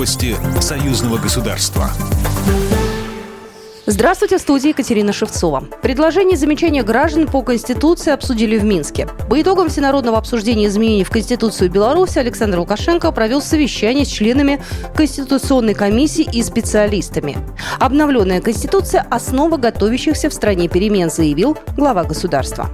Новости союзного государства. Здравствуйте, в студии Екатерина Шевцова. Предложение и замечания граждан по Конституции обсудили в Минске. По итогам всенародного обсуждения изменений в Конституцию Беларуси Александр Лукашенко провел совещание с членами Конституционной комиссии и специалистами. Обновленная Конституция – основа готовящихся в стране перемен, заявил глава государства.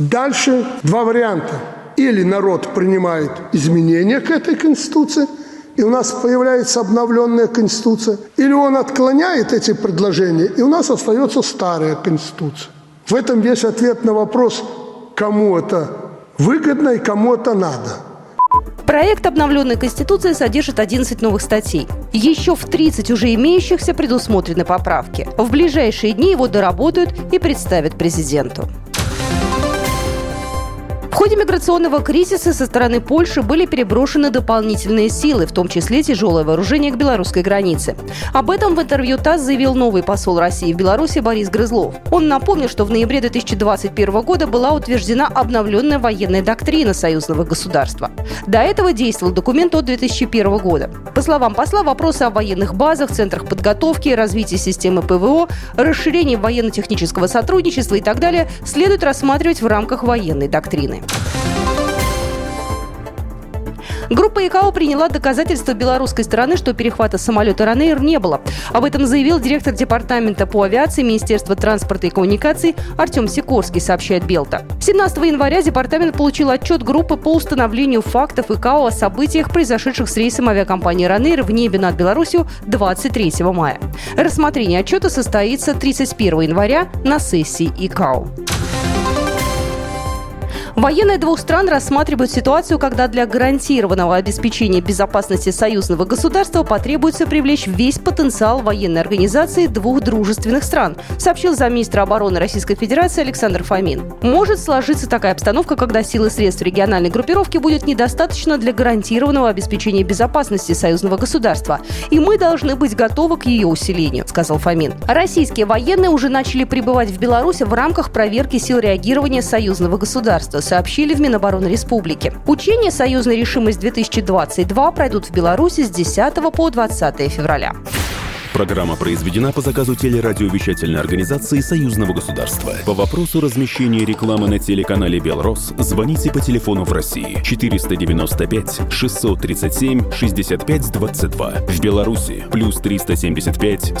Дальше два варианта. Или народ принимает изменения к этой Конституции – и у нас появляется обновленная Конституция, или он отклоняет эти предложения, и у нас остается старая Конституция. В этом весь ответ на вопрос, кому это выгодно и кому это надо. Проект обновленной Конституции содержит 11 новых статей. Еще в 30 уже имеющихся предусмотрены поправки. В ближайшие дни его доработают и представят президенту. Ходе миграционного кризиса со стороны Польши были переброшены дополнительные силы, в том числе тяжелое вооружение к белорусской границе. Об этом в интервью ТАСС заявил новый посол России в Беларуси Борис Грызлов. Он напомнил, что в ноябре 2021 года была утверждена обновленная военная доктрина союзного государства. До этого действовал документ от 2001 года. По словам посла, вопросы о военных базах, центрах подготовки, развитии системы ПВО, расширении военно-технического сотрудничества и так далее следует рассматривать в рамках военной доктрины. Группа ИКАО приняла доказательства белорусской стороны, что перехвата самолета «Ранейр» не было. Об этом заявил директор департамента по авиации Министерства транспорта и коммуникаций Артем Сикорский, сообщает Белта. 17 января департамент получил отчет группы по установлению фактов ИКАО о событиях, произошедших с рейсом авиакомпании «Ранейр» в небе над Беларусью 23 мая. Рассмотрение отчета состоится 31 января на сессии ИКАО. Военные двух стран рассматривают ситуацию, когда для гарантированного обеспечения безопасности союзного государства потребуется привлечь весь потенциал военной организации двух дружественных стран, сообщил замминистра обороны Российской Федерации Александр Фомин. Может сложиться такая обстановка, когда силы средств региональной группировки будет недостаточно для гарантированного обеспечения безопасности союзного государства, и мы должны быть готовы к ее усилению, сказал Фомин. Российские военные уже начали прибывать в Беларусь в рамках проверки сил реагирования союзного государства сообщили в Минобороны Республики. Учения «Союзная решимость-2022» пройдут в Беларуси с 10 по 20 февраля. Программа произведена по заказу телерадиовещательной организации Союзного государства. По вопросу размещения рекламы на телеканале «Белрос» звоните по телефону в России 495 637 6522. В Беларуси плюс 375